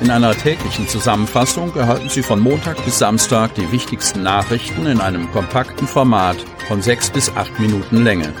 In einer täglichen Zusammenfassung erhalten Sie von Montag bis Samstag die wichtigsten Nachrichten in einem kompakten Format von sechs bis acht Minuten Länge.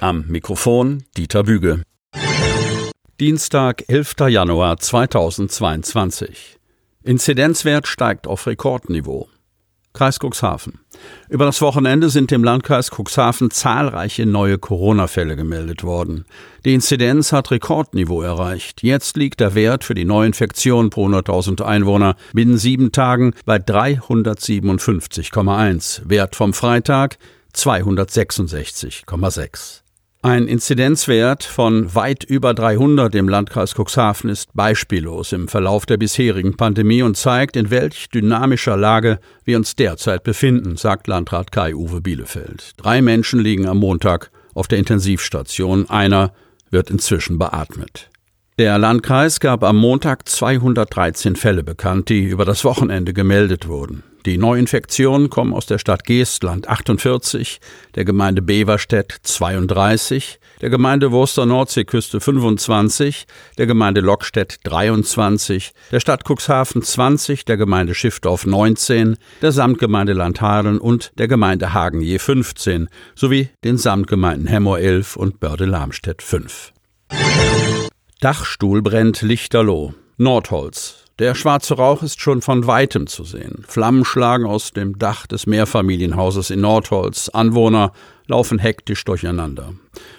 Am Mikrofon Dieter Büge. Dienstag, 11. Januar 2022. Inzidenzwert steigt auf Rekordniveau. Kreis Cuxhaven. Über das Wochenende sind im Landkreis Cuxhaven zahlreiche neue Corona-Fälle gemeldet worden. Die Inzidenz hat Rekordniveau erreicht. Jetzt liegt der Wert für die Neuinfektion pro 100.000 Einwohner binnen sieben Tagen bei 357,1. Wert vom Freitag 266,6. Ein Inzidenzwert von weit über 300 im Landkreis Cuxhaven ist beispiellos im Verlauf der bisherigen Pandemie und zeigt, in welch dynamischer Lage wir uns derzeit befinden, sagt Landrat Kai-Uwe Bielefeld. Drei Menschen liegen am Montag auf der Intensivstation, einer wird inzwischen beatmet. Der Landkreis gab am Montag 213 Fälle bekannt, die über das Wochenende gemeldet wurden. Die Neuinfektionen kommen aus der Stadt Geestland 48, der Gemeinde Beverstedt 32, der Gemeinde Wurster Nordseeküste 25, der Gemeinde Lockstedt 23, der Stadt Cuxhaven 20, der Gemeinde Schiffdorf 19, der Samtgemeinde Landhadeln und der Gemeinde Hagen je 15 sowie den Samtgemeinden Hemmoor 11 und Börde-Lamstedt 5. Dachstuhl brennt Lichterloh. Nordholz. Der schwarze Rauch ist schon von weitem zu sehen. Flammen schlagen aus dem Dach des Mehrfamilienhauses in Nordholz. Anwohner laufen hektisch durcheinander.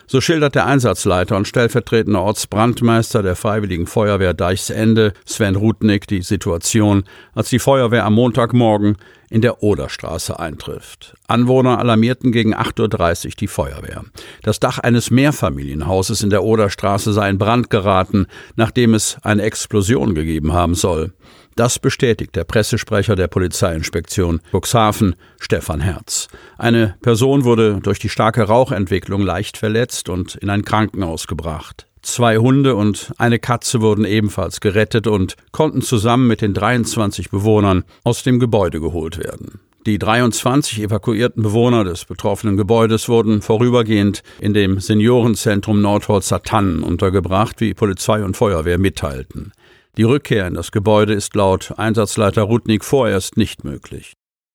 So schildert der Einsatzleiter und stellvertretende Ortsbrandmeister der Freiwilligen Feuerwehr Deichsende, Sven Rudnick, die Situation, als die Feuerwehr am Montagmorgen in der Oderstraße eintrifft. Anwohner alarmierten gegen 8.30 Uhr die Feuerwehr. Das Dach eines Mehrfamilienhauses in der Oderstraße sei in Brand geraten, nachdem es eine Explosion gegeben haben soll. Das bestätigt der Pressesprecher der Polizeiinspektion Cuxhaven, Stefan Herz. Eine Person wurde durch die starke Rauchentwicklung leicht verletzt und in ein Krankenhaus gebracht. Zwei Hunde und eine Katze wurden ebenfalls gerettet und konnten zusammen mit den 23 Bewohnern aus dem Gebäude geholt werden. Die 23 evakuierten Bewohner des betroffenen Gebäudes wurden vorübergehend in dem Seniorenzentrum Nordholzer Tannen untergebracht, wie Polizei und Feuerwehr mitteilten. Die Rückkehr in das Gebäude ist laut Einsatzleiter Rudnick vorerst nicht möglich.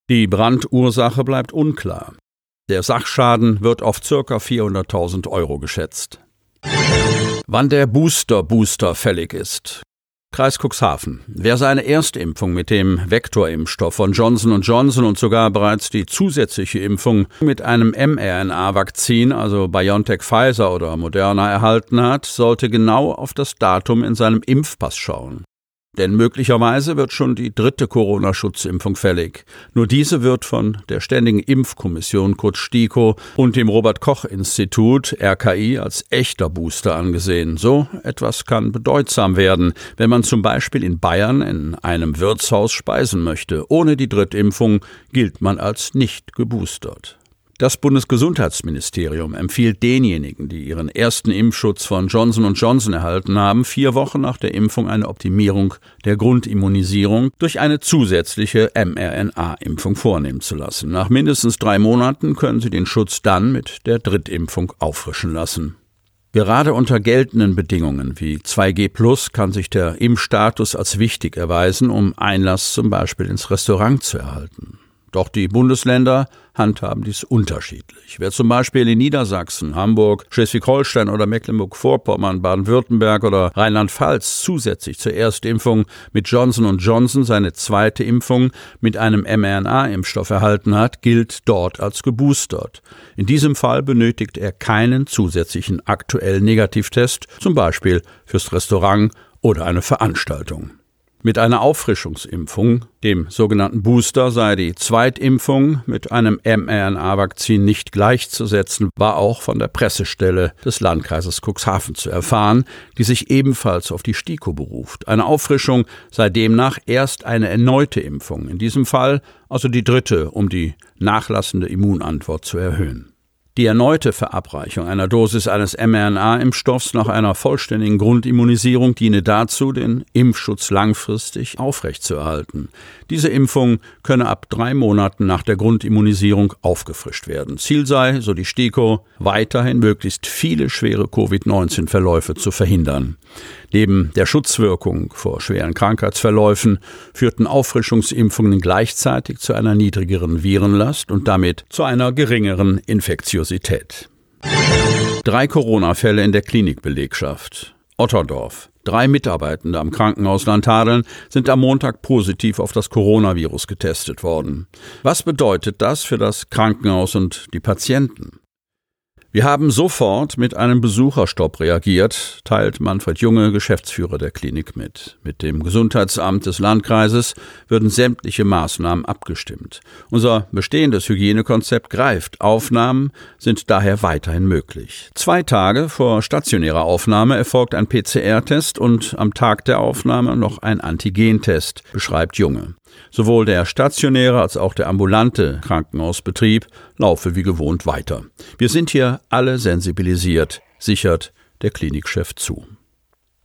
Die Brandursache bleibt unklar. Der Sachschaden wird auf ca. 400.000 Euro geschätzt. Wann der Booster-Booster fällig ist. Kreis Cuxhaven. Wer seine Erstimpfung mit dem Vektorimpfstoff von Johnson Johnson und sogar bereits die zusätzliche Impfung mit einem mRNA-Vakzin, also BioNTech Pfizer oder Moderna erhalten hat, sollte genau auf das Datum in seinem Impfpass schauen. Denn möglicherweise wird schon die dritte Corona-Schutzimpfung fällig. Nur diese wird von der Ständigen Impfkommission kurz STIKO und dem Robert Koch Institut RKI als echter Booster angesehen. So etwas kann bedeutsam werden, wenn man zum Beispiel in Bayern in einem Wirtshaus speisen möchte. Ohne die Drittimpfung gilt man als nicht geboostert. Das Bundesgesundheitsministerium empfiehlt denjenigen, die ihren ersten Impfschutz von Johnson Johnson erhalten haben, vier Wochen nach der Impfung eine Optimierung der Grundimmunisierung durch eine zusätzliche mRNA-Impfung vornehmen zu lassen. Nach mindestens drei Monaten können sie den Schutz dann mit der Drittimpfung auffrischen lassen. Gerade unter geltenden Bedingungen wie 2G Plus kann sich der Impfstatus als wichtig erweisen, um Einlass zum Beispiel ins Restaurant zu erhalten. Doch die Bundesländer handhaben dies unterschiedlich. Wer zum Beispiel in Niedersachsen, Hamburg, Schleswig-Holstein oder Mecklenburg-Vorpommern, Baden-Württemberg oder Rheinland-Pfalz zusätzlich zur Erstimpfung mit Johnson Johnson seine zweite Impfung mit einem mRNA-Impfstoff erhalten hat, gilt dort als geboostert. In diesem Fall benötigt er keinen zusätzlichen aktuellen Negativtest, zum Beispiel fürs Restaurant oder eine Veranstaltung. Mit einer Auffrischungsimpfung, dem sogenannten Booster, sei die Zweitimpfung mit einem mRNA-Vakzin nicht gleichzusetzen, war auch von der Pressestelle des Landkreises Cuxhaven zu erfahren, die sich ebenfalls auf die STIKO beruft. Eine Auffrischung sei demnach erst eine erneute Impfung, in diesem Fall also die dritte, um die nachlassende Immunantwort zu erhöhen. Die erneute Verabreichung einer Dosis eines mRNA-Impfstoffs nach einer vollständigen Grundimmunisierung diene dazu, den Impfschutz langfristig aufrechtzuerhalten. Diese Impfung könne ab drei Monaten nach der Grundimmunisierung aufgefrischt werden. Ziel sei, so die STIKO, weiterhin möglichst viele schwere Covid-19-Verläufe zu verhindern. Neben der Schutzwirkung vor schweren Krankheitsverläufen führten Auffrischungsimpfungen gleichzeitig zu einer niedrigeren Virenlast und damit zu einer geringeren Infektiosität. Drei Corona-Fälle in der Klinikbelegschaft. Otterdorf. Drei Mitarbeitende am Krankenhaus Landhadeln sind am Montag positiv auf das Coronavirus getestet worden. Was bedeutet das für das Krankenhaus und die Patienten? Wir haben sofort mit einem Besucherstopp reagiert, teilt Manfred Junge, Geschäftsführer der Klinik mit. Mit dem Gesundheitsamt des Landkreises würden sämtliche Maßnahmen abgestimmt. Unser bestehendes Hygienekonzept greift. Aufnahmen sind daher weiterhin möglich. Zwei Tage vor stationärer Aufnahme erfolgt ein PCR-Test und am Tag der Aufnahme noch ein Antigentest, beschreibt Junge. Sowohl der stationäre als auch der ambulante Krankenhausbetrieb laufe wie gewohnt weiter. Wir sind hier alle sensibilisiert, sichert der Klinikchef zu.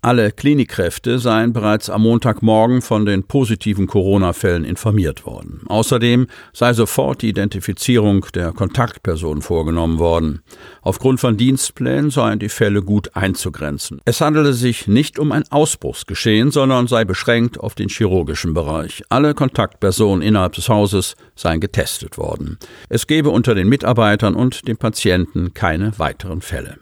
Alle Klinikkräfte seien bereits am Montagmorgen von den positiven Corona-Fällen informiert worden. Außerdem sei sofort die Identifizierung der Kontaktpersonen vorgenommen worden. Aufgrund von Dienstplänen seien die Fälle gut einzugrenzen. Es handele sich nicht um ein Ausbruchsgeschehen, sondern sei beschränkt auf den chirurgischen Bereich. Alle Kontaktpersonen innerhalb des Hauses seien getestet worden. Es gebe unter den Mitarbeitern und den Patienten keine weiteren Fälle.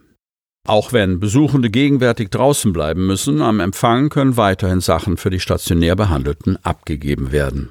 Auch wenn Besuchende gegenwärtig draußen bleiben müssen, am Empfang können weiterhin Sachen für die stationär Behandelten abgegeben werden.